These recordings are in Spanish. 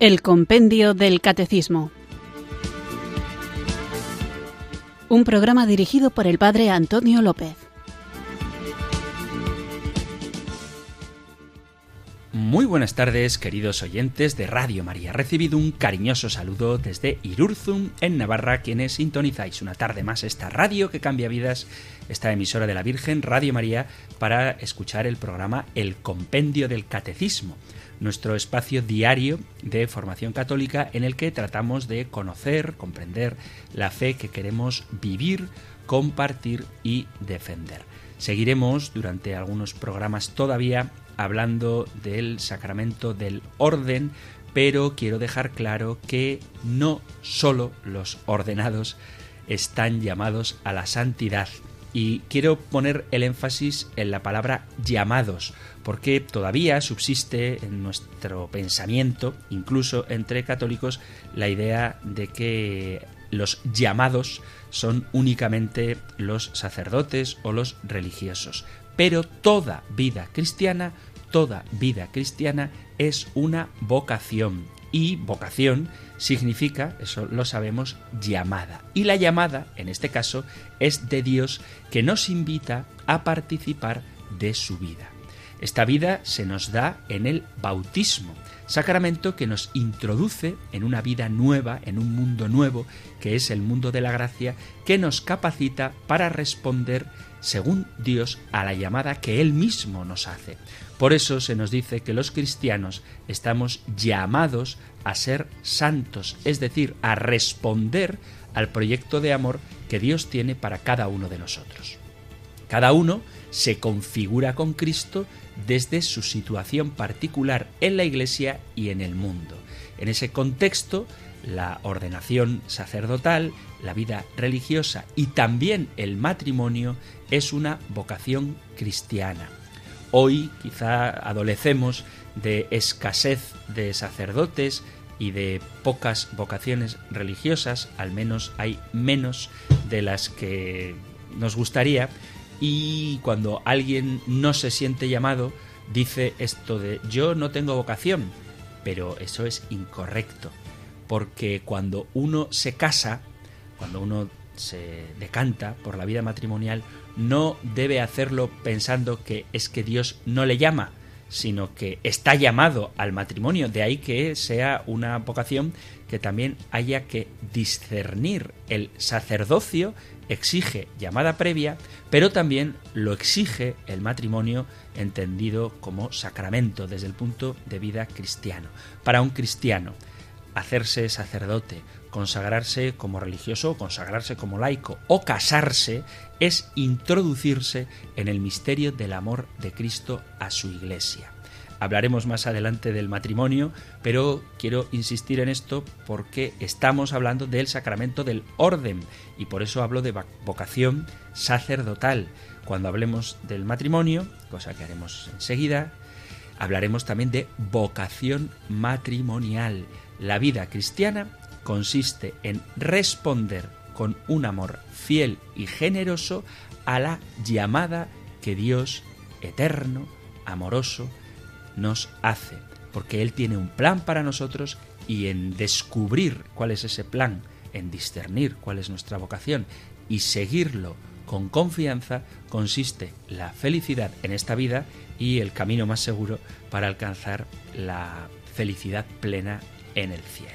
El Compendio del Catecismo. Un programa dirigido por el Padre Antonio López. Muy buenas tardes, queridos oyentes de Radio María. Recibido un cariñoso saludo desde Irurzum, en Navarra, quienes sintonizáis una tarde más esta radio que cambia vidas, esta emisora de la Virgen, Radio María, para escuchar el programa El Compendio del Catecismo nuestro espacio diario de formación católica en el que tratamos de conocer, comprender la fe que queremos vivir, compartir y defender. Seguiremos durante algunos programas todavía hablando del sacramento del orden, pero quiero dejar claro que no solo los ordenados están llamados a la santidad. Y quiero poner el énfasis en la palabra llamados, porque todavía subsiste en nuestro pensamiento, incluso entre católicos, la idea de que los llamados son únicamente los sacerdotes o los religiosos. Pero toda vida cristiana, toda vida cristiana es una vocación. Y vocación significa, eso lo sabemos, llamada. Y la llamada, en este caso, es de Dios que nos invita a participar de su vida. Esta vida se nos da en el bautismo, sacramento que nos introduce en una vida nueva, en un mundo nuevo, que es el mundo de la gracia, que nos capacita para responder según Dios a la llamada que Él mismo nos hace. Por eso se nos dice que los cristianos estamos llamados a ser santos, es decir, a responder al proyecto de amor que Dios tiene para cada uno de nosotros. Cada uno se configura con Cristo desde su situación particular en la Iglesia y en el mundo. En ese contexto, la ordenación sacerdotal, la vida religiosa y también el matrimonio es una vocación cristiana. Hoy quizá adolecemos de escasez de sacerdotes y de pocas vocaciones religiosas, al menos hay menos de las que nos gustaría, y cuando alguien no se siente llamado, dice esto de yo no tengo vocación, pero eso es incorrecto, porque cuando uno se casa, cuando uno se decanta por la vida matrimonial, no debe hacerlo pensando que es que Dios no le llama, sino que está llamado al matrimonio, de ahí que sea una vocación que también haya que discernir el sacerdocio exige llamada previa, pero también lo exige el matrimonio entendido como sacramento desde el punto de vida cristiano. Para un cristiano, hacerse sacerdote, consagrarse como religioso, consagrarse como laico o casarse es introducirse en el misterio del amor de Cristo a su iglesia. Hablaremos más adelante del matrimonio, pero quiero insistir en esto porque estamos hablando del sacramento del orden y por eso hablo de vocación sacerdotal. Cuando hablemos del matrimonio, cosa que haremos enseguida, hablaremos también de vocación matrimonial. La vida cristiana consiste en responder con un amor fiel y generoso a la llamada que Dios eterno, amoroso, nos hace, porque Él tiene un plan para nosotros y en descubrir cuál es ese plan, en discernir cuál es nuestra vocación y seguirlo con confianza, consiste la felicidad en esta vida y el camino más seguro para alcanzar la felicidad plena en el cielo.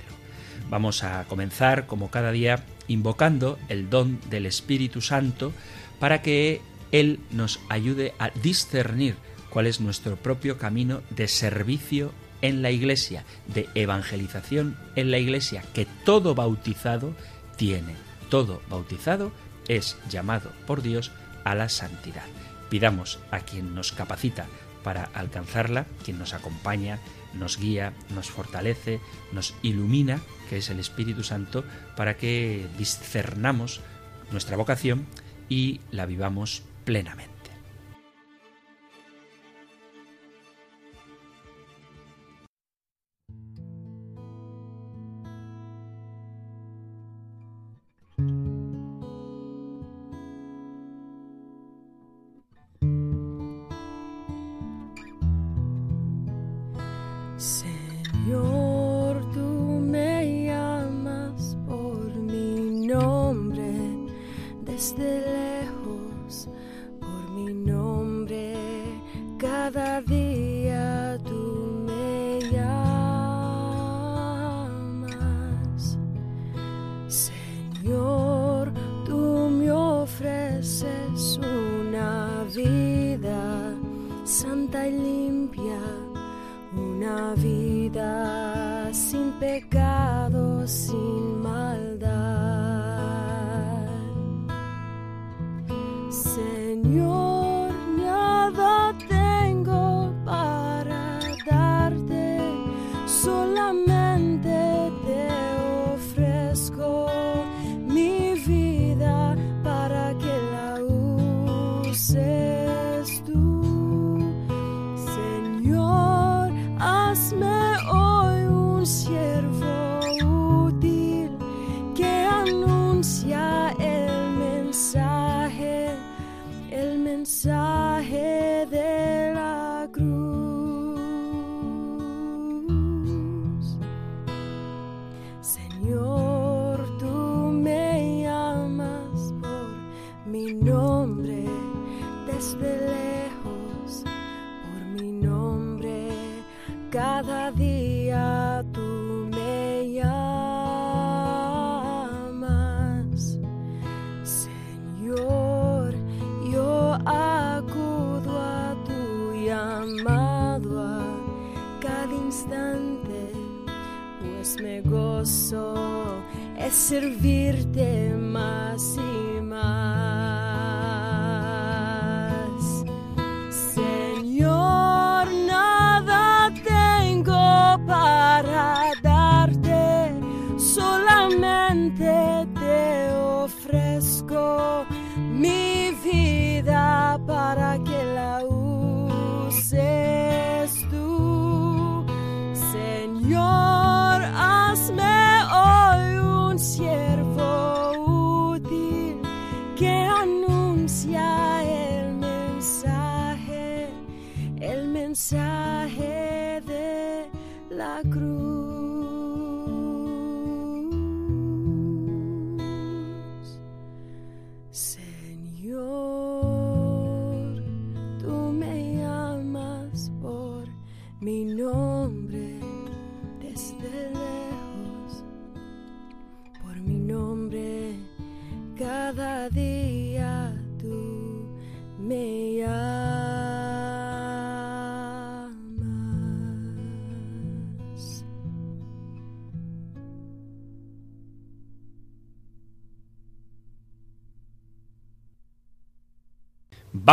Vamos a comenzar, como cada día, invocando el don del Espíritu Santo para que Él nos ayude a discernir cuál es nuestro propio camino de servicio en la iglesia, de evangelización en la iglesia, que todo bautizado tiene. Todo bautizado es llamado por Dios a la santidad. Pidamos a quien nos capacita para alcanzarla, quien nos acompaña, nos guía, nos fortalece, nos ilumina, que es el Espíritu Santo, para que discernamos nuestra vocación y la vivamos plenamente. Servirte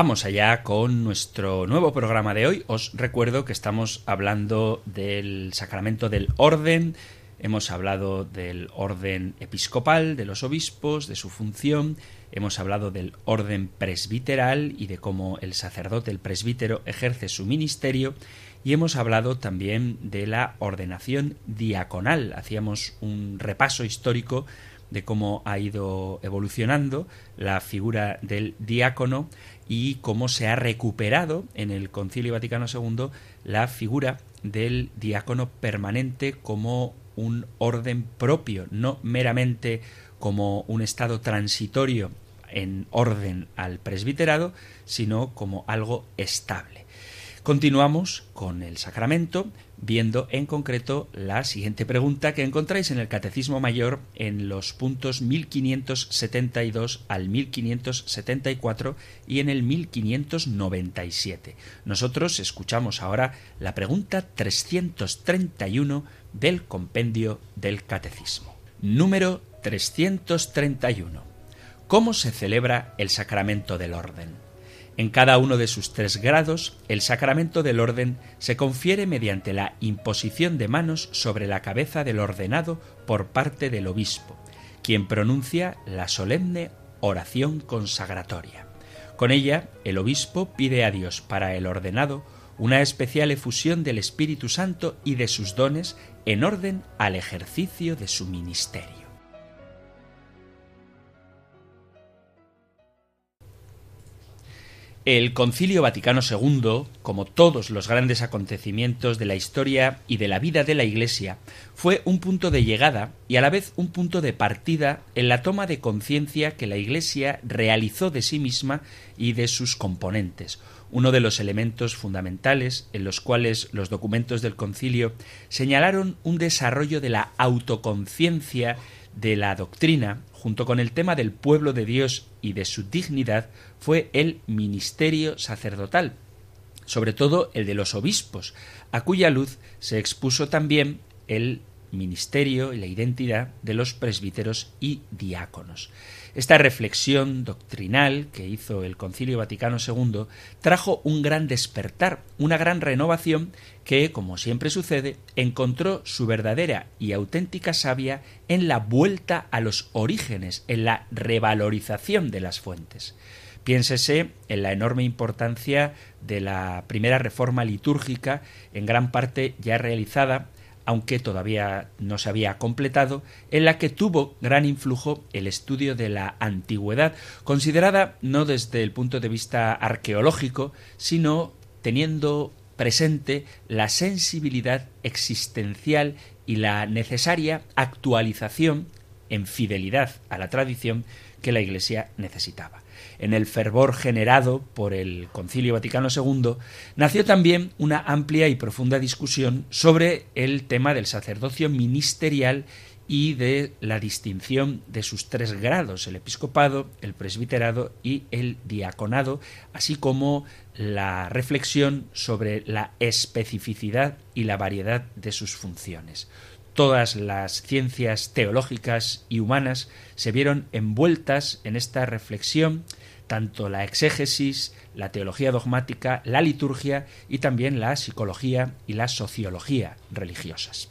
Vamos allá con nuestro nuevo programa de hoy. Os recuerdo que estamos hablando del sacramento del orden. Hemos hablado del orden episcopal, de los obispos, de su función. Hemos hablado del orden presbiteral y de cómo el sacerdote, el presbítero, ejerce su ministerio. Y hemos hablado también de la ordenación diaconal. Hacíamos un repaso histórico de cómo ha ido evolucionando la figura del diácono y cómo se ha recuperado en el Concilio Vaticano II la figura del diácono permanente como un orden propio, no meramente como un estado transitorio en orden al presbiterado, sino como algo estable. Continuamos con el sacramento, viendo en concreto la siguiente pregunta que encontráis en el Catecismo Mayor en los puntos 1572 al 1574 y en el 1597. Nosotros escuchamos ahora la pregunta 331 del compendio del Catecismo. Número 331. ¿Cómo se celebra el sacramento del orden? En cada uno de sus tres grados, el sacramento del orden se confiere mediante la imposición de manos sobre la cabeza del ordenado por parte del obispo, quien pronuncia la solemne oración consagratoria. Con ella, el obispo pide a Dios para el ordenado una especial efusión del Espíritu Santo y de sus dones en orden al ejercicio de su ministerio. El Concilio Vaticano II, como todos los grandes acontecimientos de la historia y de la vida de la Iglesia, fue un punto de llegada y a la vez un punto de partida en la toma de conciencia que la Iglesia realizó de sí misma y de sus componentes, uno de los elementos fundamentales en los cuales los documentos del concilio señalaron un desarrollo de la autoconciencia de la doctrina, junto con el tema del pueblo de Dios y de su dignidad, fue el ministerio sacerdotal, sobre todo el de los obispos, a cuya luz se expuso también el ministerio y la identidad de los presbíteros y diáconos. Esta reflexión doctrinal que hizo el Concilio Vaticano II trajo un gran despertar, una gran renovación que, como siempre sucede, encontró su verdadera y auténtica savia en la vuelta a los orígenes, en la revalorización de las fuentes. Piénsese en la enorme importancia de la primera reforma litúrgica, en gran parte ya realizada aunque todavía no se había completado, en la que tuvo gran influjo el estudio de la antigüedad, considerada no desde el punto de vista arqueológico, sino teniendo presente la sensibilidad existencial y la necesaria actualización en fidelidad a la tradición que la Iglesia necesitaba en el fervor generado por el Concilio Vaticano II, nació también una amplia y profunda discusión sobre el tema del sacerdocio ministerial y de la distinción de sus tres grados, el episcopado, el presbiterado y el diaconado, así como la reflexión sobre la especificidad y la variedad de sus funciones. Todas las ciencias teológicas y humanas se vieron envueltas en esta reflexión tanto la exégesis, la teología dogmática, la liturgia y también la psicología y la sociología religiosas.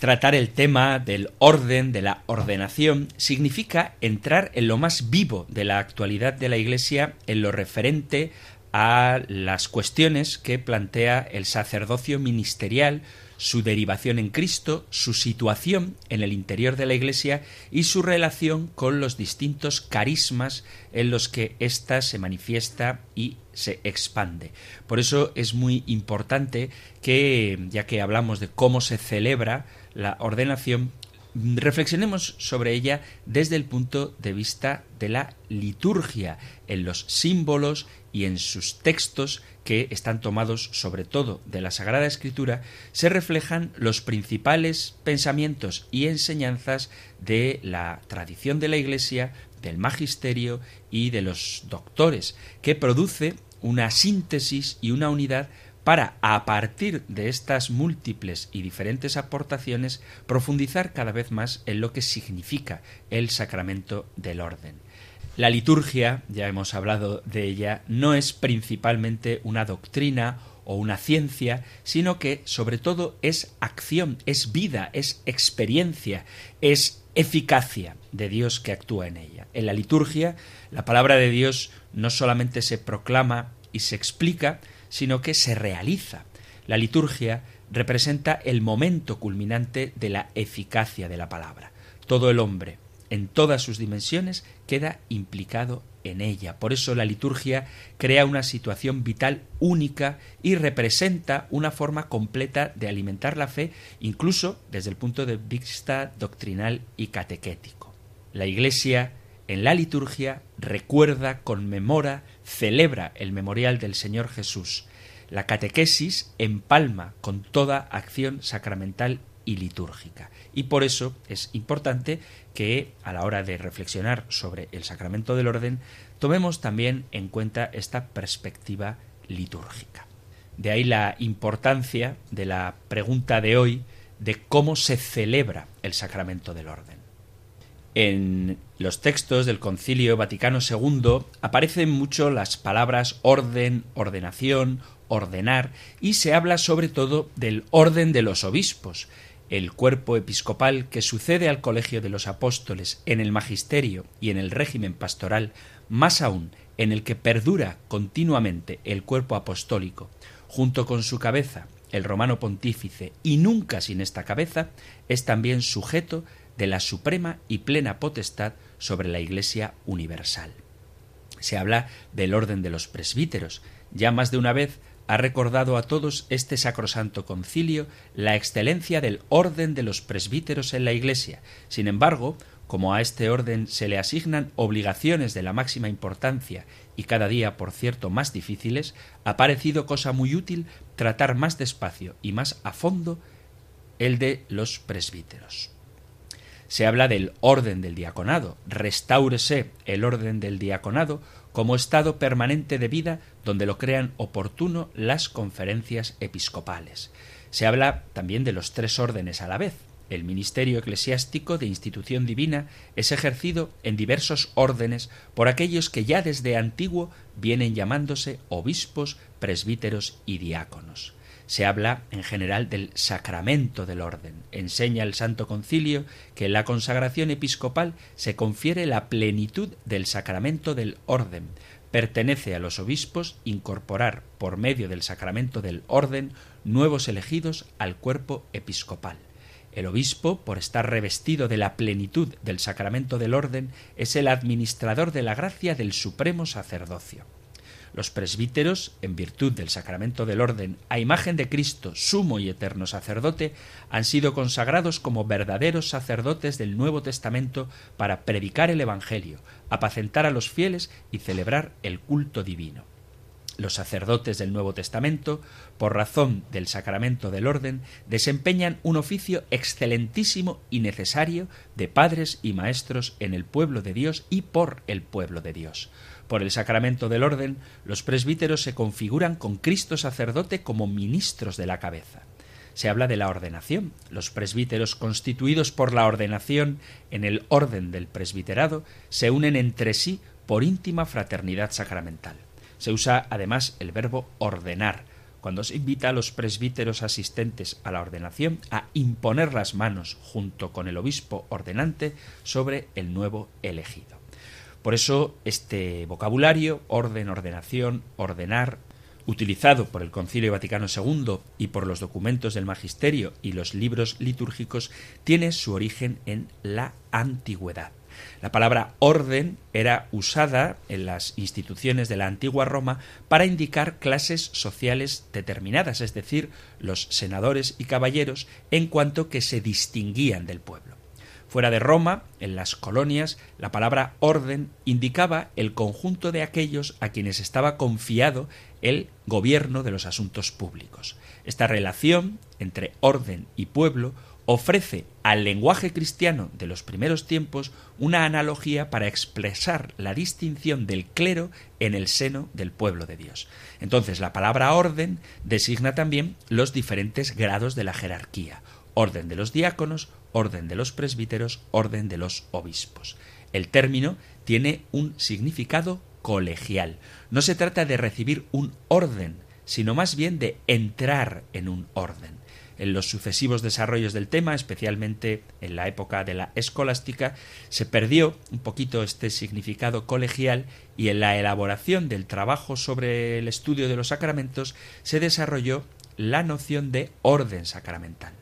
Tratar el tema del orden, de la ordenación, significa entrar en lo más vivo de la actualidad de la Iglesia en lo referente a las cuestiones que plantea el sacerdocio ministerial, su derivación en Cristo, su situación en el interior de la Iglesia y su relación con los distintos carismas en los que ésta se manifiesta y se expande. Por eso es muy importante que, ya que hablamos de cómo se celebra la ordenación, reflexionemos sobre ella desde el punto de vista de la liturgia, en los símbolos y en sus textos que están tomados sobre todo de la Sagrada Escritura, se reflejan los principales pensamientos y enseñanzas de la tradición de la Iglesia, del magisterio y de los doctores, que produce una síntesis y una unidad para, a partir de estas múltiples y diferentes aportaciones, profundizar cada vez más en lo que significa el sacramento del orden. La liturgia, ya hemos hablado de ella, no es principalmente una doctrina o una ciencia, sino que sobre todo es acción, es vida, es experiencia, es eficacia de Dios que actúa en ella. En la liturgia, la palabra de Dios no solamente se proclama y se explica, sino que se realiza. La liturgia representa el momento culminante de la eficacia de la palabra. Todo el hombre, en todas sus dimensiones, queda implicado en ella. Por eso la liturgia crea una situación vital única y representa una forma completa de alimentar la fe, incluso desde el punto de vista doctrinal y catequético. La Iglesia en la liturgia recuerda, conmemora, celebra el memorial del Señor Jesús. La catequesis empalma con toda acción sacramental y litúrgica. Y por eso es importante que a la hora de reflexionar sobre el sacramento del orden tomemos también en cuenta esta perspectiva litúrgica. De ahí la importancia de la pregunta de hoy de cómo se celebra el sacramento del orden. En los textos del Concilio Vaticano II aparecen mucho las palabras orden, ordenación, ordenar, y se habla sobre todo del orden de los obispos, el cuerpo episcopal que sucede al colegio de los apóstoles en el magisterio y en el régimen pastoral, más aún en el que perdura continuamente el cuerpo apostólico, junto con su cabeza, el romano pontífice, y nunca sin esta cabeza, es también sujeto de la suprema y plena potestad sobre la Iglesia universal. Se habla del orden de los presbíteros. Ya más de una vez ha recordado a todos este sacrosanto concilio la excelencia del orden de los presbíteros en la Iglesia. Sin embargo, como a este orden se le asignan obligaciones de la máxima importancia y cada día, por cierto, más difíciles, ha parecido cosa muy útil tratar más despacio y más a fondo el de los presbíteros. Se habla del orden del diaconado. Restáurese el orden del diaconado como estado permanente de vida donde lo crean oportuno las conferencias episcopales. Se habla también de los tres órdenes a la vez. El ministerio eclesiástico de institución divina es ejercido en diversos órdenes por aquellos que ya desde antiguo vienen llamándose obispos, presbíteros y diáconos. Se habla en general del sacramento del orden. Enseña el Santo Concilio que en la consagración episcopal se confiere la plenitud del sacramento del orden. Pertenece a los obispos incorporar por medio del sacramento del orden nuevos elegidos al cuerpo episcopal. El obispo, por estar revestido de la plenitud del sacramento del orden, es el administrador de la gracia del supremo sacerdocio. Los presbíteros, en virtud del sacramento del orden, a imagen de Cristo, sumo y eterno sacerdote, han sido consagrados como verdaderos sacerdotes del Nuevo Testamento para predicar el Evangelio, apacentar a los fieles y celebrar el culto divino. Los sacerdotes del Nuevo Testamento, por razón del sacramento del orden, desempeñan un oficio excelentísimo y necesario de padres y maestros en el pueblo de Dios y por el pueblo de Dios. Por el sacramento del orden, los presbíteros se configuran con Cristo sacerdote como ministros de la cabeza. Se habla de la ordenación. Los presbíteros constituidos por la ordenación en el orden del presbiterado se unen entre sí por íntima fraternidad sacramental. Se usa además el verbo ordenar, cuando se invita a los presbíteros asistentes a la ordenación a imponer las manos junto con el obispo ordenante sobre el nuevo elegido. Por eso este vocabulario, orden, ordenación, ordenar, utilizado por el Concilio Vaticano II y por los documentos del Magisterio y los libros litúrgicos, tiene su origen en la antigüedad. La palabra orden era usada en las instituciones de la antigua Roma para indicar clases sociales determinadas, es decir, los senadores y caballeros, en cuanto que se distinguían del pueblo. Fuera de Roma, en las colonias, la palabra orden indicaba el conjunto de aquellos a quienes estaba confiado el gobierno de los asuntos públicos. Esta relación entre orden y pueblo ofrece al lenguaje cristiano de los primeros tiempos una analogía para expresar la distinción del clero en el seno del pueblo de Dios. Entonces la palabra orden designa también los diferentes grados de la jerarquía, orden de los diáconos, orden de los presbíteros, orden de los obispos. El término tiene un significado colegial. No se trata de recibir un orden, sino más bien de entrar en un orden. En los sucesivos desarrollos del tema, especialmente en la época de la escolástica, se perdió un poquito este significado colegial y en la elaboración del trabajo sobre el estudio de los sacramentos se desarrolló la noción de orden sacramental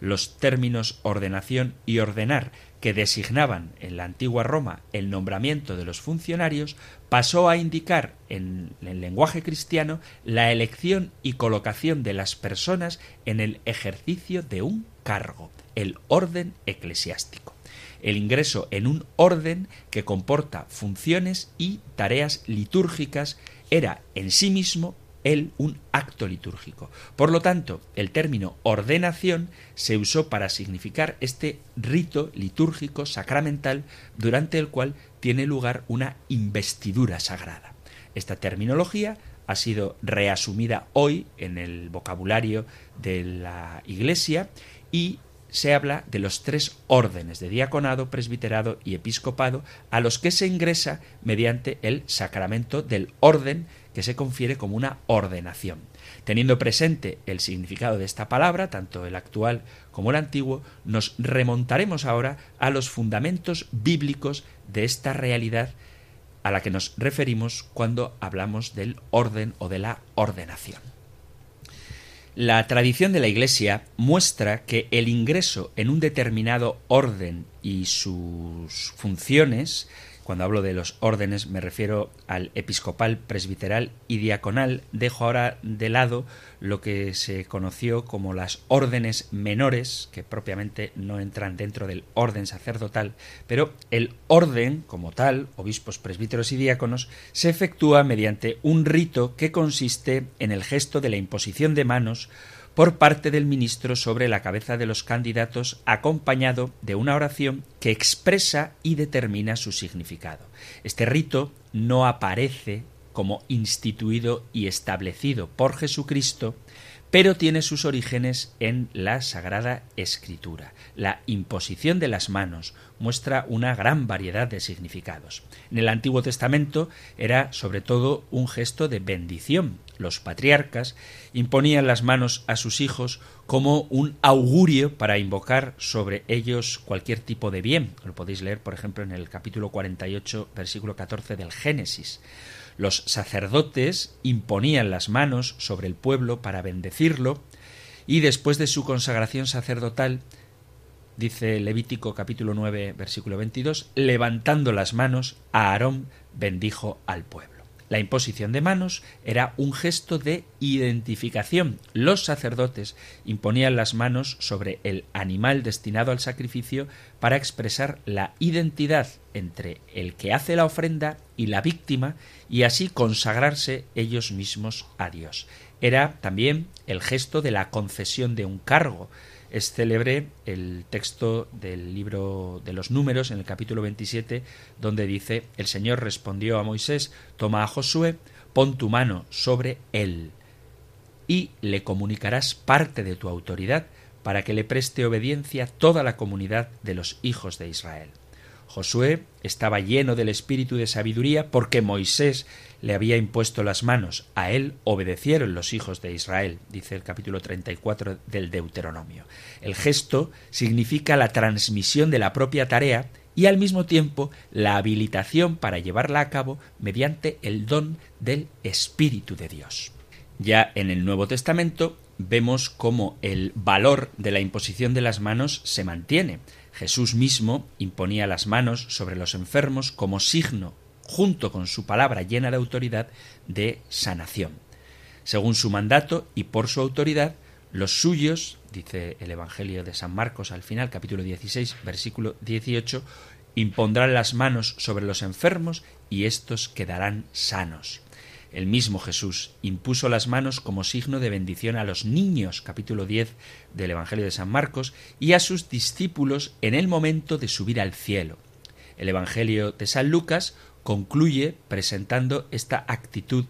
los términos ordenación y ordenar que designaban en la antigua Roma el nombramiento de los funcionarios, pasó a indicar en el lenguaje cristiano la elección y colocación de las personas en el ejercicio de un cargo, el orden eclesiástico. El ingreso en un orden que comporta funciones y tareas litúrgicas era en sí mismo él un acto litúrgico. Por lo tanto, el término ordenación se usó para significar este rito litúrgico sacramental durante el cual tiene lugar una investidura sagrada. Esta terminología ha sido reasumida hoy en el vocabulario de la Iglesia y se habla de los tres órdenes de diaconado, presbiterado y episcopado a los que se ingresa mediante el sacramento del orden que se confiere como una ordenación. Teniendo presente el significado de esta palabra, tanto el actual como el antiguo, nos remontaremos ahora a los fundamentos bíblicos de esta realidad a la que nos referimos cuando hablamos del orden o de la ordenación. La tradición de la Iglesia muestra que el ingreso en un determinado orden y sus funciones Cuando hablo de los órdenes me refiero al episcopal, presbiteral y diaconal. Dejo ahora de lado lo que se conoció como las órdenes menores, que propiamente no entran dentro del orden sacerdotal, pero el orden como tal, obispos, presbíteros y diáconos, se efectúa mediante un rito que consiste en el gesto de la imposición de manos por parte del ministro sobre la cabeza de los candidatos acompañado de una oración que expresa y determina su significado. Este rito no aparece como instituido y establecido por Jesucristo, pero tiene sus orígenes en la Sagrada Escritura. La imposición de las manos muestra una gran variedad de significados. En el Antiguo Testamento era sobre todo un gesto de bendición, los patriarcas, imponían las manos a sus hijos como un augurio para invocar sobre ellos cualquier tipo de bien. Lo podéis leer, por ejemplo, en el capítulo 48, versículo 14 del Génesis. Los sacerdotes imponían las manos sobre el pueblo para bendecirlo y después de su consagración sacerdotal, dice Levítico capítulo 9 versículo 22, levantando las manos, Aarón bendijo al pueblo. La imposición de manos era un gesto de identificación. Los sacerdotes imponían las manos sobre el animal destinado al sacrificio para expresar la identidad entre el que hace la ofrenda y la víctima y así consagrarse ellos mismos a Dios. Era también el gesto de la concesión de un cargo, es célebre el texto del libro de los números en el capítulo 27 donde dice el Señor respondió a Moisés toma a Josué pon tu mano sobre él y le comunicarás parte de tu autoridad para que le preste obediencia toda la comunidad de los hijos de Israel. Josué estaba lleno del espíritu de sabiduría porque Moisés le había impuesto las manos. A él obedecieron los hijos de Israel, dice el capítulo 34 del Deuteronomio. El gesto significa la transmisión de la propia tarea y al mismo tiempo la habilitación para llevarla a cabo mediante el don del Espíritu de Dios. Ya en el Nuevo Testamento vemos cómo el valor de la imposición de las manos se mantiene. Jesús mismo imponía las manos sobre los enfermos como signo junto con su palabra llena de autoridad, de sanación. Según su mandato y por su autoridad, los suyos, dice el Evangelio de San Marcos al final, capítulo 16, versículo 18, impondrán las manos sobre los enfermos y éstos quedarán sanos. El mismo Jesús impuso las manos como signo de bendición a los niños, capítulo 10 del Evangelio de San Marcos, y a sus discípulos en el momento de subir al cielo. El Evangelio de San Lucas concluye presentando esta actitud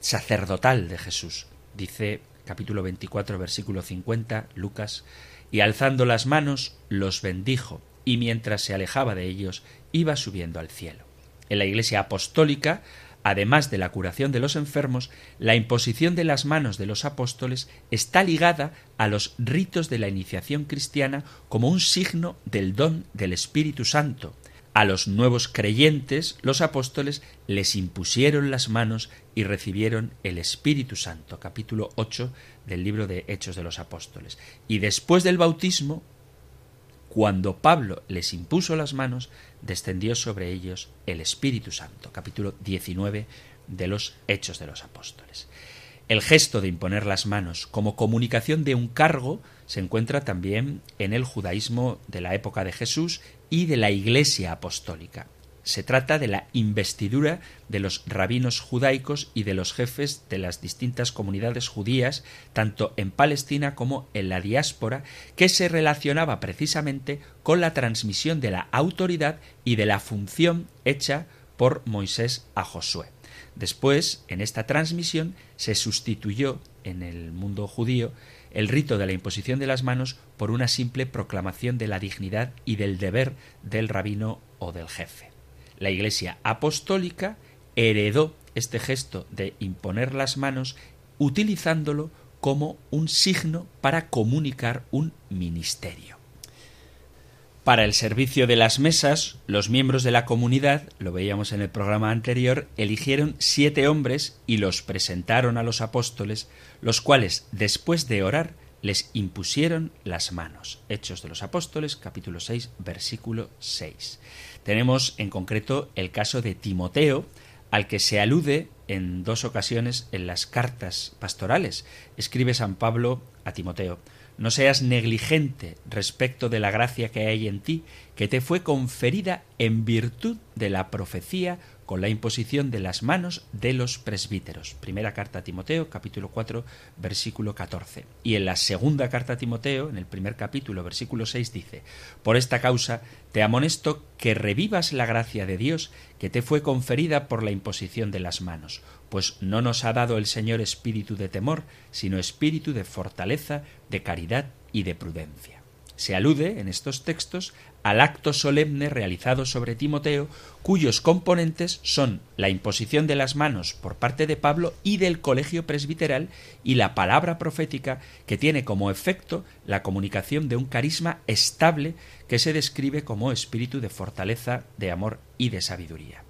sacerdotal de Jesús. Dice capítulo 24 versículo 50 Lucas, y alzando las manos los bendijo, y mientras se alejaba de ellos iba subiendo al cielo. En la Iglesia apostólica, además de la curación de los enfermos, la imposición de las manos de los apóstoles está ligada a los ritos de la iniciación cristiana como un signo del don del Espíritu Santo, a los nuevos creyentes, los apóstoles les impusieron las manos y recibieron el Espíritu Santo, capítulo 8 del libro de Hechos de los Apóstoles. Y después del bautismo, cuando Pablo les impuso las manos, descendió sobre ellos el Espíritu Santo, capítulo 19 de los Hechos de los Apóstoles. El gesto de imponer las manos como comunicación de un cargo se encuentra también en el judaísmo de la época de Jesús y de la Iglesia apostólica. Se trata de la investidura de los rabinos judaicos y de los jefes de las distintas comunidades judías, tanto en Palestina como en la diáspora, que se relacionaba precisamente con la transmisión de la autoridad y de la función hecha por Moisés a Josué. Después, en esta transmisión, se sustituyó en el mundo judío el rito de la imposición de las manos por una simple proclamación de la dignidad y del deber del rabino o del jefe. La Iglesia apostólica heredó este gesto de imponer las manos utilizándolo como un signo para comunicar un ministerio. Para el servicio de las mesas, los miembros de la comunidad, lo veíamos en el programa anterior, eligieron siete hombres y los presentaron a los apóstoles, los cuales, después de orar, les impusieron las manos. Hechos de los Apóstoles, capítulo 6, versículo 6. Tenemos en concreto el caso de Timoteo, al que se alude en dos ocasiones en las cartas pastorales. Escribe San Pablo a Timoteo, no seas negligente respecto de la gracia que hay en ti, que te fue conferida en virtud de la profecía con la imposición de las manos de los presbíteros. Primera carta a Timoteo, capítulo 4, versículo 14. Y en la segunda carta a Timoteo, en el primer capítulo, versículo 6, dice, Por esta causa te amonesto que revivas la gracia de Dios que te fue conferida por la imposición de las manos, pues no nos ha dado el Señor espíritu de temor, sino espíritu de fortaleza, de caridad y de prudencia. Se alude en estos textos al acto solemne realizado sobre Timoteo, cuyos componentes son la imposición de las manos por parte de Pablo y del colegio presbiteral y la palabra profética que tiene como efecto la comunicación de un carisma estable que se describe como espíritu de fortaleza, de amor y de sabiduría.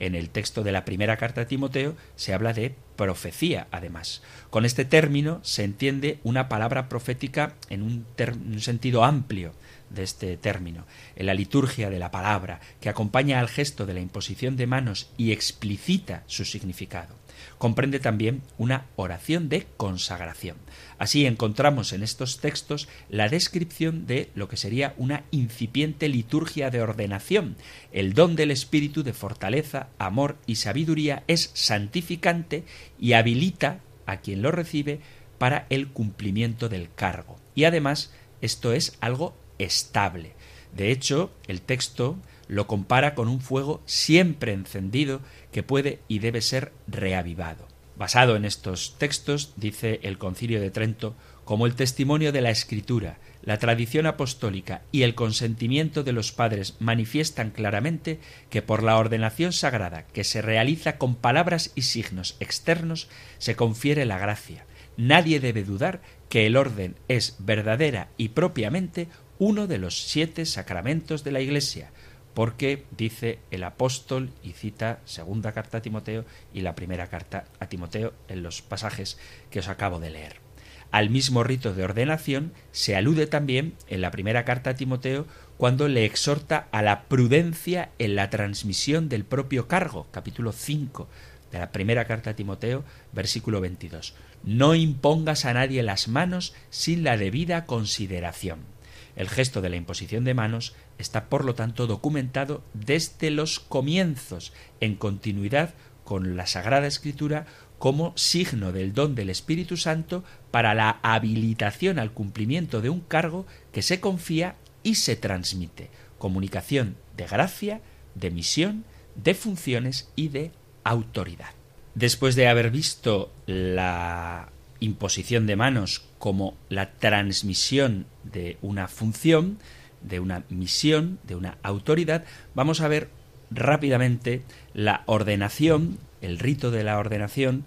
En el texto de la primera carta a Timoteo se habla de profecía, además. Con este término se entiende una palabra profética en un, un sentido amplio, de este término, en la liturgia de la palabra, que acompaña al gesto de la imposición de manos y explicita su significado. Comprende también una oración de consagración. Así encontramos en estos textos la descripción de lo que sería una incipiente liturgia de ordenación. El don del Espíritu de fortaleza, amor y sabiduría es santificante y habilita a quien lo recibe para el cumplimiento del cargo. Y además, esto es algo estable. De hecho, el texto lo compara con un fuego siempre encendido que puede y debe ser reavivado. Basado en estos textos, dice el Concilio de Trento, como el testimonio de la Escritura, la tradición apostólica y el consentimiento de los padres manifiestan claramente que por la ordenación sagrada que se realiza con palabras y signos externos se confiere la gracia. Nadie debe dudar que el orden es verdadera y propiamente uno de los siete sacramentos de la Iglesia, porque dice el apóstol y cita segunda carta a Timoteo y la primera carta a Timoteo en los pasajes que os acabo de leer. Al mismo rito de ordenación se alude también en la primera carta a Timoteo cuando le exhorta a la prudencia en la transmisión del propio cargo, capítulo 5 de la primera carta a Timoteo, versículo 22. No impongas a nadie las manos sin la debida consideración. El gesto de la imposición de manos está, por lo tanto, documentado desde los comienzos, en continuidad con la Sagrada Escritura, como signo del don del Espíritu Santo para la habilitación al cumplimiento de un cargo que se confía y se transmite, comunicación de gracia, de misión, de funciones y de autoridad. Después de haber visto la imposición de manos como la transmisión de una función, de una misión, de una autoridad, vamos a ver rápidamente la ordenación, el rito de la ordenación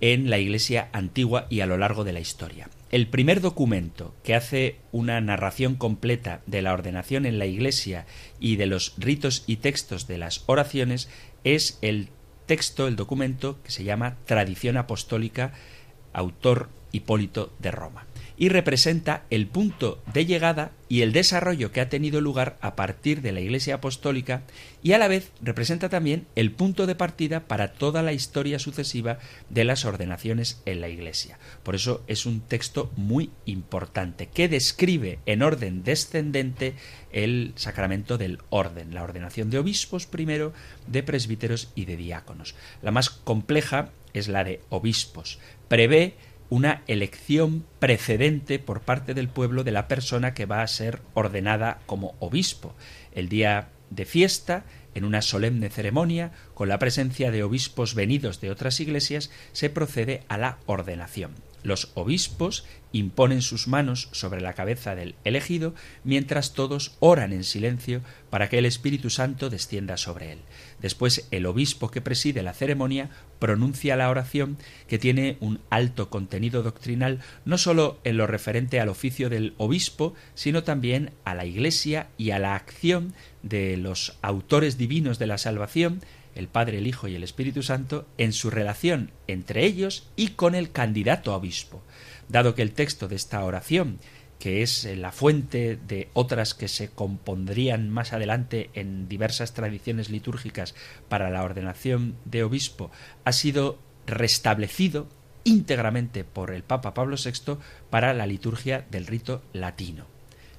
en la Iglesia antigua y a lo largo de la historia. El primer documento que hace una narración completa de la ordenación en la Iglesia y de los ritos y textos de las oraciones es el texto, el documento que se llama Tradición Apostólica autor Hipólito de Roma, y representa el punto de llegada y el desarrollo que ha tenido lugar a partir de la Iglesia Apostólica y a la vez representa también el punto de partida para toda la historia sucesiva de las ordenaciones en la Iglesia. Por eso es un texto muy importante que describe en orden descendente el sacramento del orden, la ordenación de obispos primero, de presbíteros y de diáconos. La más compleja es la de obispos. Prevé una elección precedente por parte del pueblo de la persona que va a ser ordenada como obispo. El día de fiesta, en una solemne ceremonia, con la presencia de obispos venidos de otras iglesias, se procede a la ordenación. Los obispos imponen sus manos sobre la cabeza del elegido mientras todos oran en silencio para que el Espíritu Santo descienda sobre él. Después el obispo que preside la ceremonia pronuncia la oración que tiene un alto contenido doctrinal no sólo en lo referente al oficio del obispo, sino también a la Iglesia y a la acción de los autores divinos de la salvación, el Padre, el Hijo y el Espíritu Santo en su relación entre ellos y con el candidato a obispo. Dado que el texto de esta oración que es la fuente de otras que se compondrían más adelante en diversas tradiciones litúrgicas para la ordenación de obispo, ha sido restablecido íntegramente por el Papa Pablo VI para la liturgia del rito latino.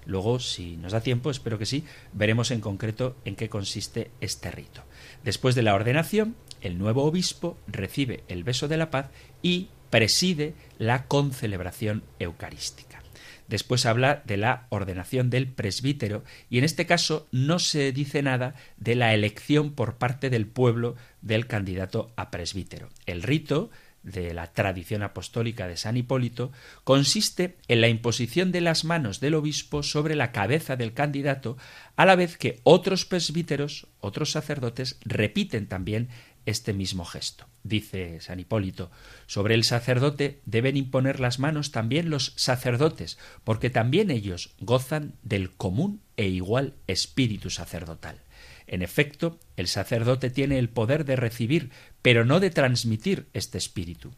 Luego, si nos da tiempo, espero que sí, veremos en concreto en qué consiste este rito. Después de la ordenación, el nuevo obispo recibe el beso de la paz y preside la concelebración eucarística. Después habla de la ordenación del presbítero y en este caso no se dice nada de la elección por parte del pueblo del candidato a presbítero. El rito de la tradición apostólica de San Hipólito consiste en la imposición de las manos del obispo sobre la cabeza del candidato, a la vez que otros presbíteros, otros sacerdotes, repiten también este mismo gesto. Dice San Hipólito, sobre el sacerdote deben imponer las manos también los sacerdotes, porque también ellos gozan del común e igual espíritu sacerdotal. En efecto, el sacerdote tiene el poder de recibir, pero no de transmitir este espíritu.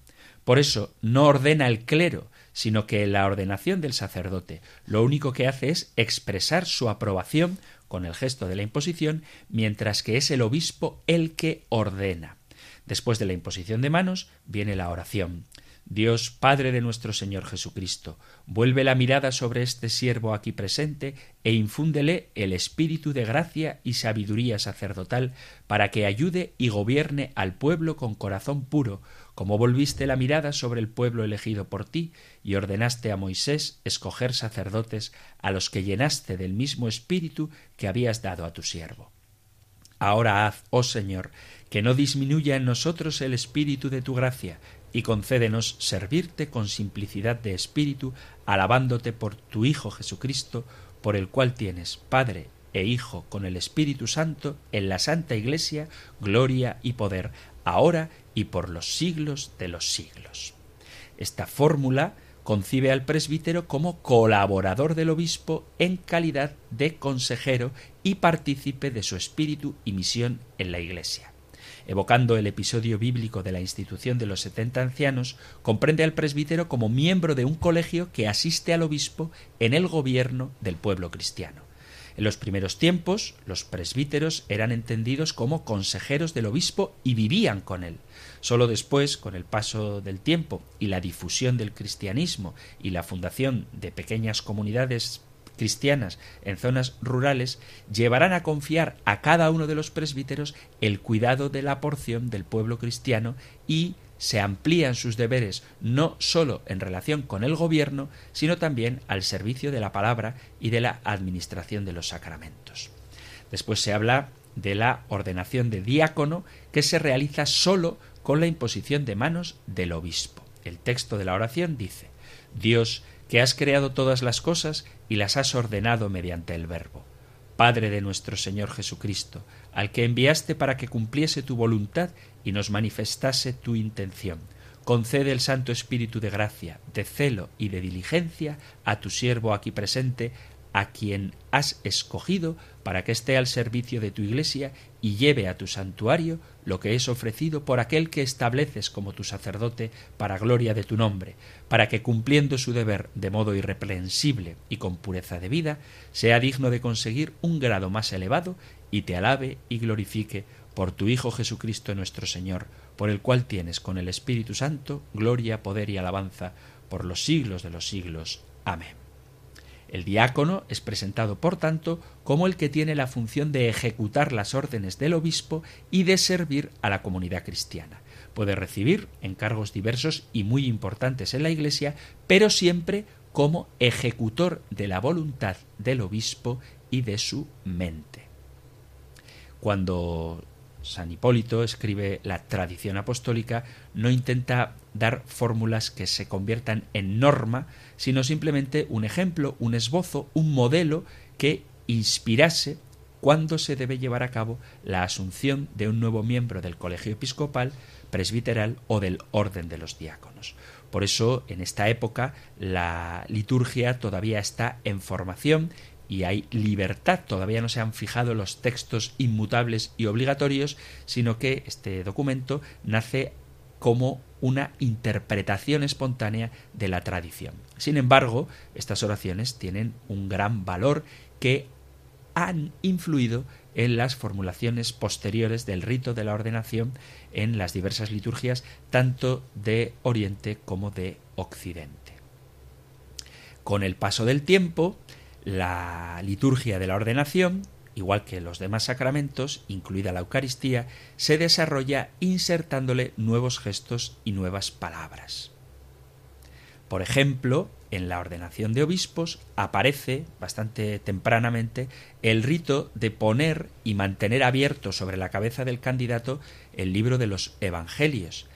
Por eso no ordena el clero, sino que la ordenación del sacerdote lo único que hace es expresar su aprobación con el gesto de la imposición, mientras que es el obispo el que ordena. Después de la imposición de manos viene la oración. Dios Padre de nuestro Señor Jesucristo, vuelve la mirada sobre este siervo aquí presente e infúndele el espíritu de gracia y sabiduría sacerdotal para que ayude y gobierne al pueblo con corazón puro, como volviste la mirada sobre el pueblo elegido por ti y ordenaste a Moisés escoger sacerdotes a los que llenaste del mismo espíritu que habías dado a tu siervo. Ahora haz, oh Señor, que no disminuya en nosotros el espíritu de tu gracia, y concédenos servirte con simplicidad de espíritu, alabándote por tu Hijo Jesucristo, por el cual tienes Padre e Hijo con el Espíritu Santo en la Santa Iglesia, gloria y poder, ahora y por los siglos de los siglos. Esta fórmula concibe al presbítero como colaborador del obispo en calidad de consejero y partícipe de su espíritu y misión en la Iglesia evocando el episodio bíblico de la institución de los setenta ancianos, comprende al presbítero como miembro de un colegio que asiste al obispo en el gobierno del pueblo cristiano. En los primeros tiempos, los presbíteros eran entendidos como consejeros del obispo y vivían con él. Solo después, con el paso del tiempo y la difusión del cristianismo y la fundación de pequeñas comunidades cristianas en zonas rurales llevarán a confiar a cada uno de los presbíteros el cuidado de la porción del pueblo cristiano y se amplían sus deberes no sólo en relación con el gobierno, sino también al servicio de la palabra y de la administración de los sacramentos. Después se habla de la ordenación de diácono que se realiza sólo con la imposición de manos del obispo. El texto de la oración dice Dios que has creado todas las cosas y las has ordenado mediante el Verbo. Padre de nuestro Señor Jesucristo, al que enviaste para que cumpliese tu voluntad y nos manifestase tu intención. Concede el Santo Espíritu de gracia, de celo y de diligencia a tu siervo aquí presente, a quien has escogido para que esté al servicio de tu Iglesia y lleve a tu santuario lo que es ofrecido por aquel que estableces como tu sacerdote para gloria de tu nombre, para que cumpliendo su deber de modo irreprensible y con pureza de vida, sea digno de conseguir un grado más elevado y te alabe y glorifique por tu Hijo Jesucristo nuestro Señor, por el cual tienes con el Espíritu Santo gloria, poder y alabanza por los siglos de los siglos. Amén. El diácono es presentado, por tanto, como el que tiene la función de ejecutar las órdenes del obispo y de servir a la comunidad cristiana. Puede recibir encargos diversos y muy importantes en la Iglesia, pero siempre como ejecutor de la voluntad del obispo y de su mente. Cuando San Hipólito escribe la tradición apostólica, no intenta dar fórmulas que se conviertan en norma, sino simplemente un ejemplo, un esbozo, un modelo que inspirase cuándo se debe llevar a cabo la asunción de un nuevo miembro del colegio episcopal, presbiteral o del orden de los diáconos. Por eso, en esta época, la liturgia todavía está en formación y hay libertad. Todavía no se han fijado los textos inmutables y obligatorios, sino que este documento nace como una interpretación espontánea de la tradición. Sin embargo, estas oraciones tienen un gran valor que han influido en las formulaciones posteriores del rito de la ordenación en las diversas liturgias tanto de Oriente como de Occidente. Con el paso del tiempo, la liturgia de la ordenación, igual que los demás sacramentos, incluida la Eucaristía, se desarrolla insertándole nuevos gestos y nuevas palabras. Por ejemplo, en la ordenación de obispos aparece bastante tempranamente el rito de poner y mantener abierto sobre la cabeza del candidato el libro de los Evangelios.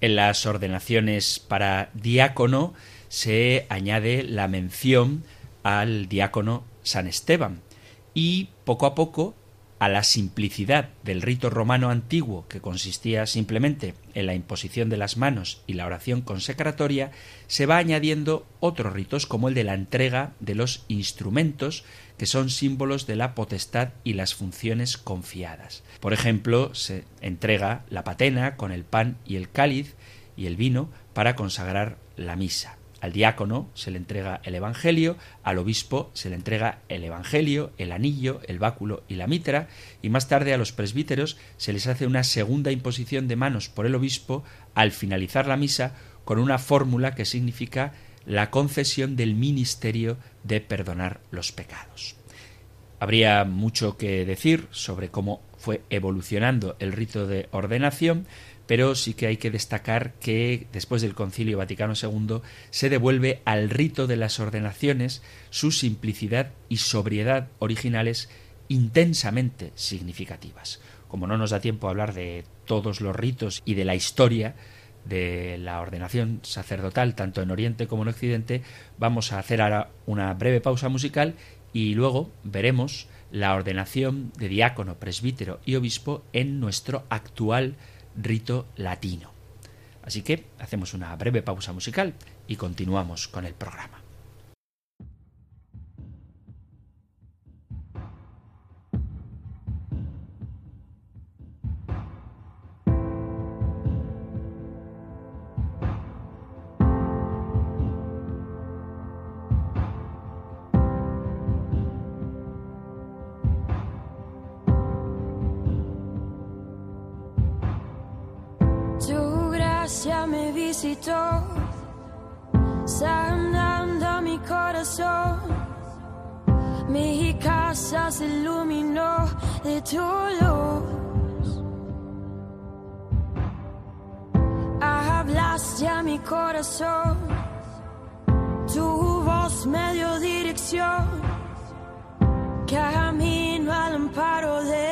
En las ordenaciones para diácono se añade la mención al diácono San Esteban y poco a poco a la simplicidad del rito romano antiguo, que consistía simplemente en la imposición de las manos y la oración consecratoria, se va añadiendo otros ritos como el de la entrega de los instrumentos, que son símbolos de la potestad y las funciones confiadas. Por ejemplo, se entrega la patena con el pan y el cáliz y el vino para consagrar la misa. Al diácono se le entrega el Evangelio, al obispo se le entrega el Evangelio, el anillo, el báculo y la mitra, y más tarde a los presbíteros se les hace una segunda imposición de manos por el obispo al finalizar la misa con una fórmula que significa la concesión del ministerio de perdonar los pecados. Habría mucho que decir sobre cómo fue evolucionando el rito de ordenación, pero sí que hay que destacar que después del Concilio Vaticano II se devuelve al rito de las ordenaciones su simplicidad y sobriedad originales intensamente significativas. Como no nos da tiempo a hablar de todos los ritos y de la historia de la ordenación sacerdotal tanto en Oriente como en Occidente, vamos a hacer ahora una breve pausa musical y luego veremos la ordenación de diácono, presbítero y obispo en nuestro actual rito latino. Así que hacemos una breve pausa musical y continuamos con el programa. Visitó, sanando mi corazón. Mi casa se iluminó de tu luz. Hablaste a mi corazón, tu voz me dio dirección. Camino al amparo de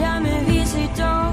Ya me visitó,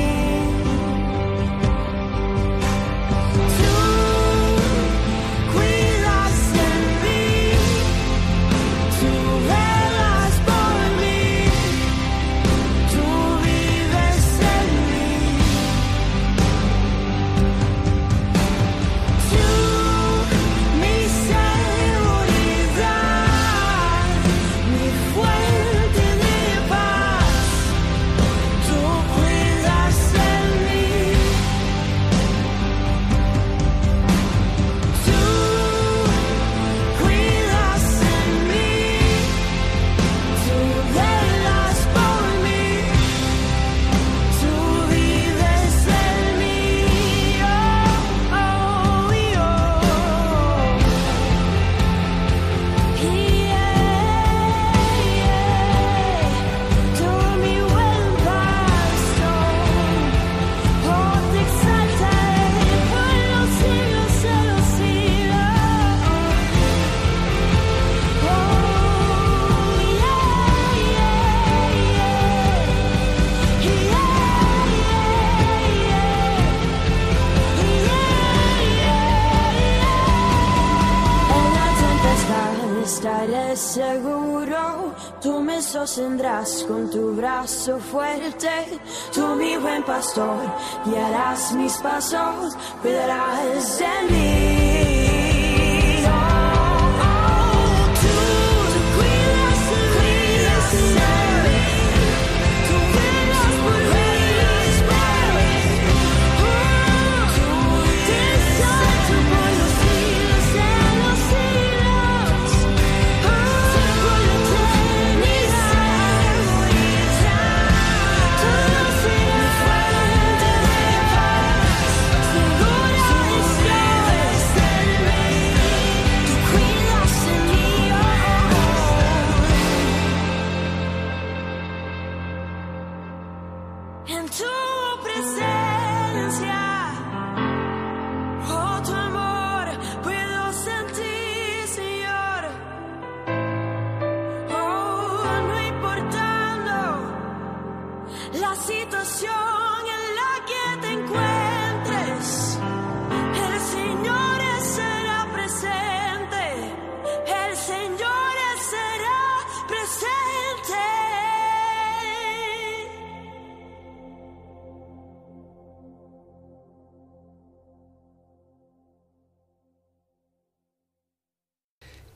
Tú me sostendrás con tu brazo fuerte, tú mi buen pastor, guiarás mis pasos, cuidarás de mí.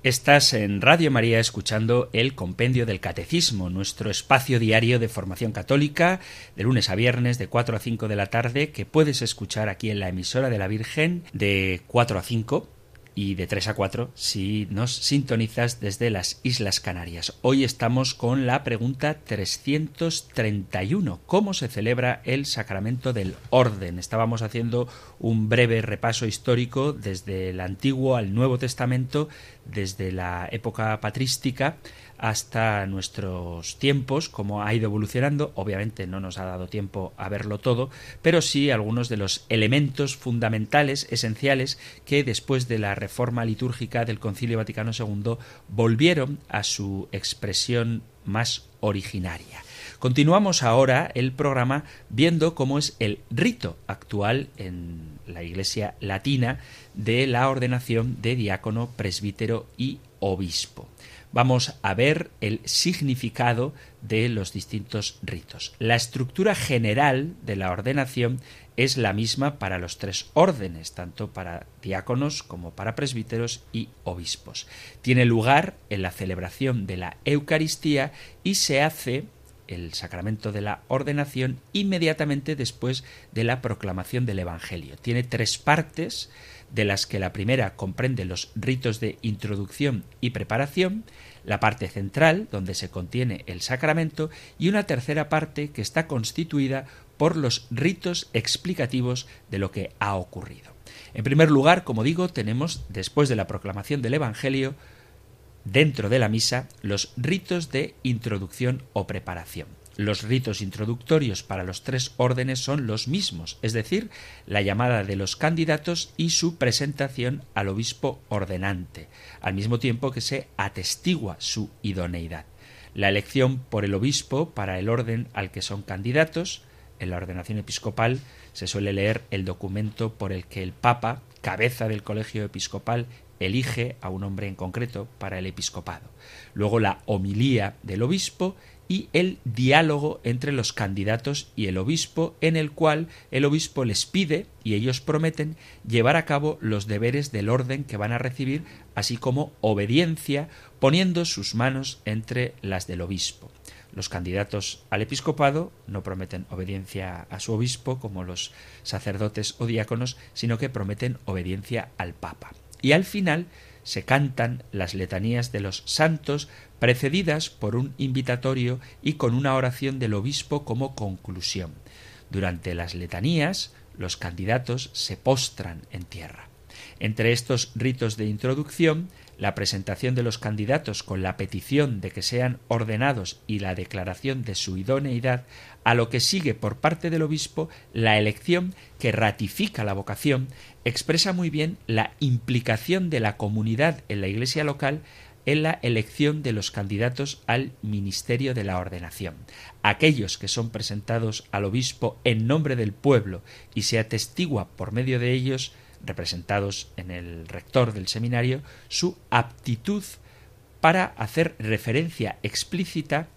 Estás en Radio María escuchando el Compendio del Catecismo, nuestro espacio diario de formación católica, de lunes a viernes de 4 a 5 de la tarde, que puedes escuchar aquí en la emisora de la Virgen de 4 a 5 y de 3 a 4 si nos sintonizas desde las Islas Canarias. Hoy estamos con la pregunta 331. ¿Cómo se celebra el sacramento del orden? Estábamos haciendo un breve repaso histórico desde el Antiguo al Nuevo Testamento, desde la época patrística hasta nuestros tiempos, cómo ha ido evolucionando. Obviamente no nos ha dado tiempo a verlo todo, pero sí algunos de los elementos fundamentales, esenciales, que después de la reforma litúrgica del Concilio Vaticano II volvieron a su expresión más originaria. Continuamos ahora el programa viendo cómo es el rito actual en la Iglesia latina de la ordenación de diácono, presbítero y obispo vamos a ver el significado de los distintos ritos. La estructura general de la ordenación es la misma para los tres órdenes, tanto para diáconos como para presbíteros y obispos. Tiene lugar en la celebración de la Eucaristía y se hace el sacramento de la ordenación inmediatamente después de la proclamación del Evangelio. Tiene tres partes, de las que la primera comprende los ritos de introducción y preparación, la parte central, donde se contiene el sacramento, y una tercera parte que está constituida por los ritos explicativos de lo que ha ocurrido. En primer lugar, como digo, tenemos, después de la proclamación del Evangelio, dentro de la misa, los ritos de introducción o preparación. Los ritos introductorios para los tres órdenes son los mismos, es decir, la llamada de los candidatos y su presentación al obispo ordenante, al mismo tiempo que se atestigua su idoneidad. La elección por el obispo para el orden al que son candidatos, en la ordenación episcopal se suele leer el documento por el que el Papa, cabeza del colegio episcopal, elige a un hombre en concreto para el episcopado. Luego la homilía del obispo y el diálogo entre los candidatos y el obispo, en el cual el obispo les pide, y ellos prometen, llevar a cabo los deberes del orden que van a recibir, así como obediencia, poniendo sus manos entre las del obispo. Los candidatos al episcopado no prometen obediencia a su obispo como los sacerdotes o diáconos, sino que prometen obediencia al Papa. Y al final se cantan las letanías de los santos precedidas por un invitatorio y con una oración del obispo como conclusión. Durante las letanías los candidatos se postran en tierra. Entre estos ritos de introducción la presentación de los candidatos con la petición de que sean ordenados y la declaración de su idoneidad, a lo que sigue por parte del obispo la elección que ratifica la vocación, expresa muy bien la implicación de la comunidad en la iglesia local en la elección de los candidatos al ministerio de la ordenación. Aquellos que son presentados al obispo en nombre del pueblo y se atestigua por medio de ellos representados en el rector del seminario, su aptitud para hacer referencia explícita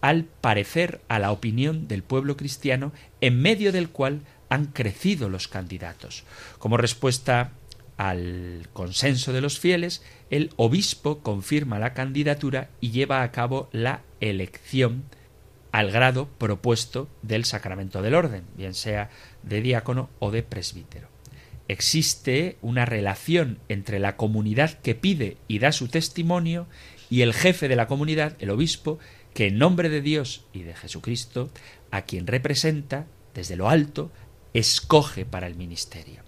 al parecer, a la opinión del pueblo cristiano, en medio del cual han crecido los candidatos. Como respuesta al consenso de los fieles, el obispo confirma la candidatura y lleva a cabo la elección al grado propuesto del sacramento del orden, bien sea de diácono o de presbítero. Existe una relación entre la comunidad que pide y da su testimonio y el jefe de la comunidad, el obispo, que en nombre de Dios y de Jesucristo, a quien representa desde lo alto, escoge para el ministerio.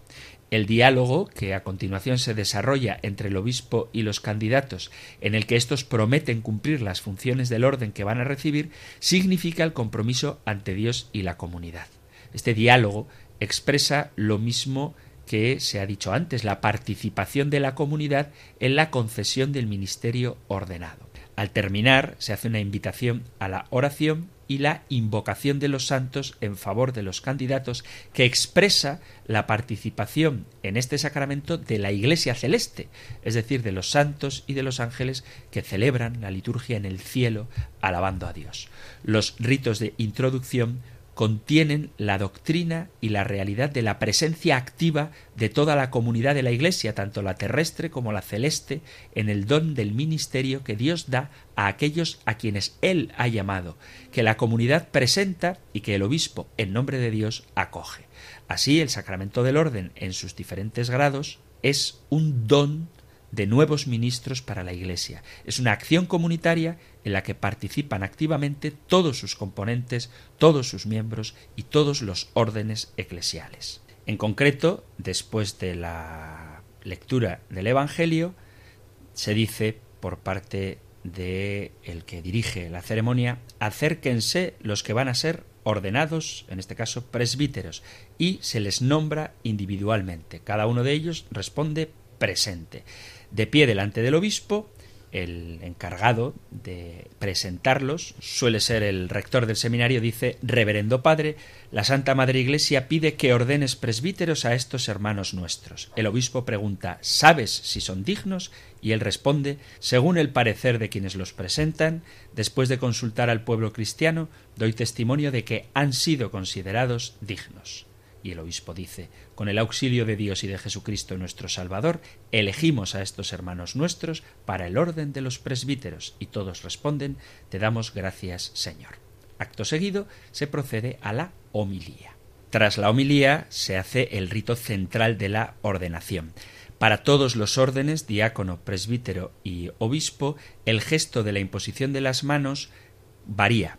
El diálogo que a continuación se desarrolla entre el obispo y los candidatos, en el que estos prometen cumplir las funciones del orden que van a recibir, significa el compromiso ante Dios y la comunidad. Este diálogo expresa lo mismo que se ha dicho antes, la participación de la comunidad en la concesión del ministerio ordenado. Al terminar, se hace una invitación a la oración y la invocación de los santos en favor de los candidatos que expresa la participación en este sacramento de la Iglesia celeste, es decir, de los santos y de los ángeles que celebran la liturgia en el cielo alabando a Dios. Los ritos de introducción contienen la doctrina y la realidad de la presencia activa de toda la comunidad de la Iglesia, tanto la terrestre como la celeste, en el don del ministerio que Dios da a aquellos a quienes Él ha llamado, que la comunidad presenta y que el obispo, en nombre de Dios, acoge. Así, el sacramento del orden, en sus diferentes grados, es un don de nuevos ministros para la Iglesia. Es una acción comunitaria en la que participan activamente todos sus componentes, todos sus miembros y todos los órdenes eclesiales. En concreto, después de la lectura del Evangelio, se dice por parte de el que dirige la ceremonia, acérquense los que van a ser ordenados, en este caso presbíteros, y se les nombra individualmente. Cada uno de ellos responde presente. De pie delante del obispo, el encargado de presentarlos, suele ser el rector del seminario, dice Reverendo Padre, la Santa Madre Iglesia pide que ordenes presbíteros a estos hermanos nuestros. El obispo pregunta ¿Sabes si son dignos? y él responde Según el parecer de quienes los presentan, después de consultar al pueblo cristiano, doy testimonio de que han sido considerados dignos. Y el obispo dice, con el auxilio de Dios y de Jesucristo nuestro Salvador, elegimos a estos hermanos nuestros para el orden de los presbíteros, y todos responden, te damos gracias, Señor. Acto seguido se procede a la homilía. Tras la homilía se hace el rito central de la ordenación. Para todos los órdenes, diácono, presbítero y obispo, el gesto de la imposición de las manos varía.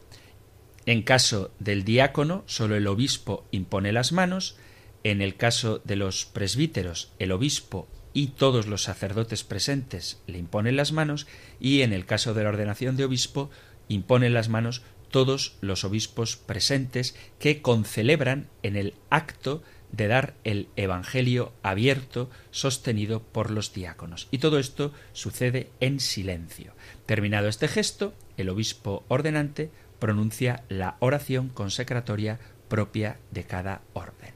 En caso del diácono, solo el obispo impone las manos, en el caso de los presbíteros, el obispo y todos los sacerdotes presentes le imponen las manos, y en el caso de la ordenación de obispo, imponen las manos todos los obispos presentes que concelebran en el acto de dar el Evangelio abierto sostenido por los diáconos. Y todo esto sucede en silencio. Terminado este gesto, el obispo ordenante pronuncia la oración consecratoria propia de cada orden.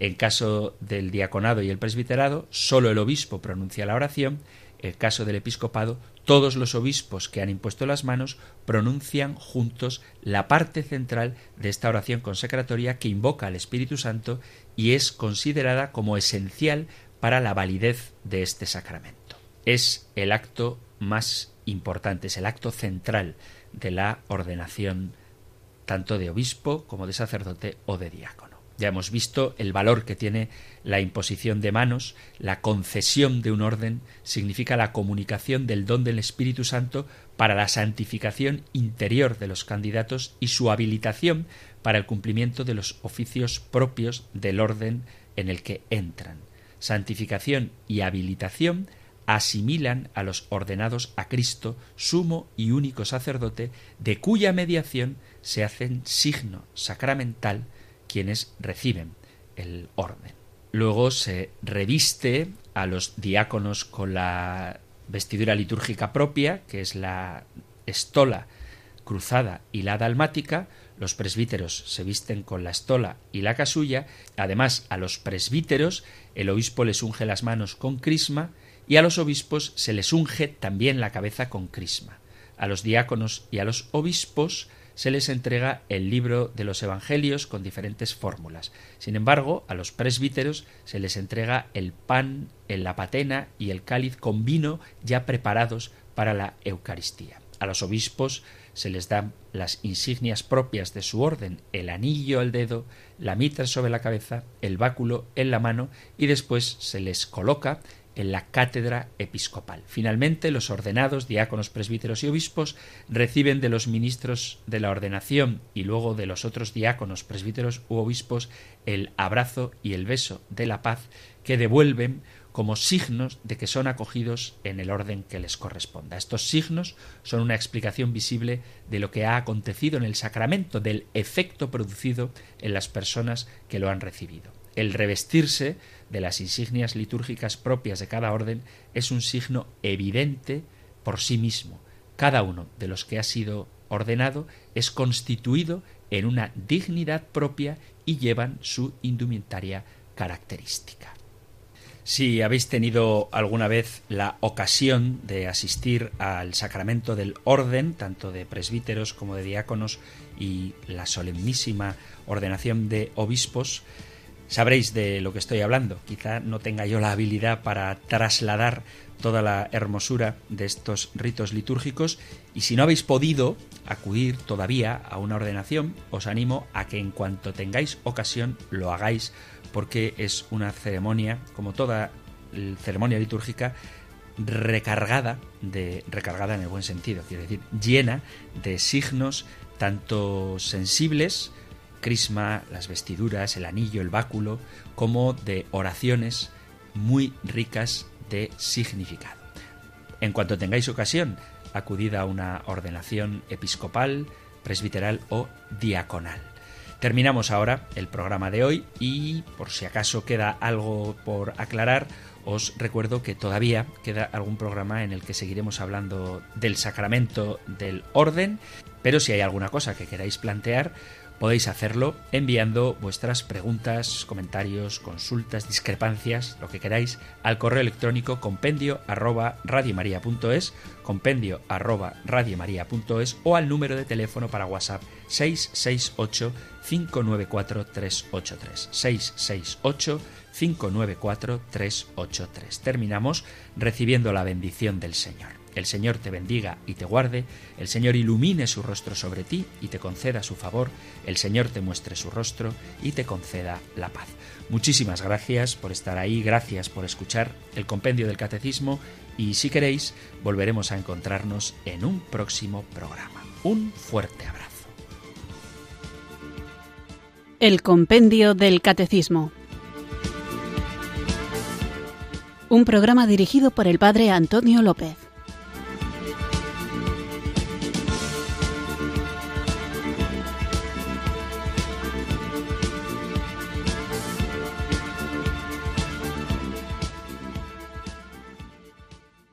En caso del diaconado y el presbiterado, solo el obispo pronuncia la oración. En el caso del episcopado, todos los obispos que han impuesto las manos pronuncian juntos la parte central de esta oración consecratoria que invoca al Espíritu Santo y es considerada como esencial para la validez de este sacramento. Es el acto más importante, es el acto central de la ordenación tanto de obispo como de sacerdote o de diácono. Ya hemos visto el valor que tiene la imposición de manos, la concesión de un orden significa la comunicación del don del Espíritu Santo para la santificación interior de los candidatos y su habilitación para el cumplimiento de los oficios propios del orden en el que entran. Santificación y habilitación asimilan a los ordenados a Cristo, sumo y único sacerdote, de cuya mediación se hacen signo sacramental quienes reciben el orden. Luego se reviste a los diáconos con la vestidura litúrgica propia, que es la estola cruzada y la dalmática, los presbíteros se visten con la estola y la casulla, además a los presbíteros el obispo les unge las manos con crisma y a los obispos se les unge también la cabeza con crisma. A los diáconos y a los obispos se les entrega el libro de los Evangelios con diferentes fórmulas. Sin embargo, a los presbíteros se les entrega el pan, la patena y el cáliz con vino ya preparados para la Eucaristía. A los obispos se les dan las insignias propias de su orden, el anillo al dedo, la mitra sobre la cabeza, el báculo en la mano y después se les coloca en la cátedra episcopal. Finalmente, los ordenados, diáconos, presbíteros y obispos reciben de los ministros de la ordenación y luego de los otros diáconos, presbíteros u obispos el abrazo y el beso de la paz que devuelven como signos de que son acogidos en el orden que les corresponda. Estos signos son una explicación visible de lo que ha acontecido en el sacramento, del efecto producido en las personas que lo han recibido. El revestirse de las insignias litúrgicas propias de cada orden es un signo evidente por sí mismo. Cada uno de los que ha sido ordenado es constituido en una dignidad propia y llevan su indumentaria característica. Si habéis tenido alguna vez la ocasión de asistir al sacramento del orden, tanto de presbíteros como de diáconos, y la solemnísima ordenación de obispos, sabréis de lo que estoy hablando. Quizá no tenga yo la habilidad para trasladar toda la hermosura de estos ritos litúrgicos y si no habéis podido acudir todavía a una ordenación, os animo a que en cuanto tengáis ocasión lo hagáis porque es una ceremonia, como toda ceremonia litúrgica, recargada de recargada en el buen sentido, quiere decir llena de signos tanto sensibles crisma, las vestiduras, el anillo, el báculo, como de oraciones muy ricas de significado. En cuanto tengáis ocasión, acudid a una ordenación episcopal, presbiteral o diaconal. Terminamos ahora el programa de hoy y por si acaso queda algo por aclarar, os recuerdo que todavía queda algún programa en el que seguiremos hablando del sacramento del orden, pero si hay alguna cosa que queráis plantear, Podéis hacerlo enviando vuestras preguntas, comentarios, consultas, discrepancias, lo que queráis, al correo electrónico compendio arroba radiomaria.es, compendio arroba radiomaria.es o al número de teléfono para WhatsApp 668 594 383 668 594 383. Terminamos recibiendo la bendición del Señor. El Señor te bendiga y te guarde, el Señor ilumine su rostro sobre ti y te conceda su favor, el Señor te muestre su rostro y te conceda la paz. Muchísimas gracias por estar ahí, gracias por escuchar el compendio del catecismo y si queréis volveremos a encontrarnos en un próximo programa. Un fuerte abrazo. El compendio del catecismo. Un programa dirigido por el padre Antonio López.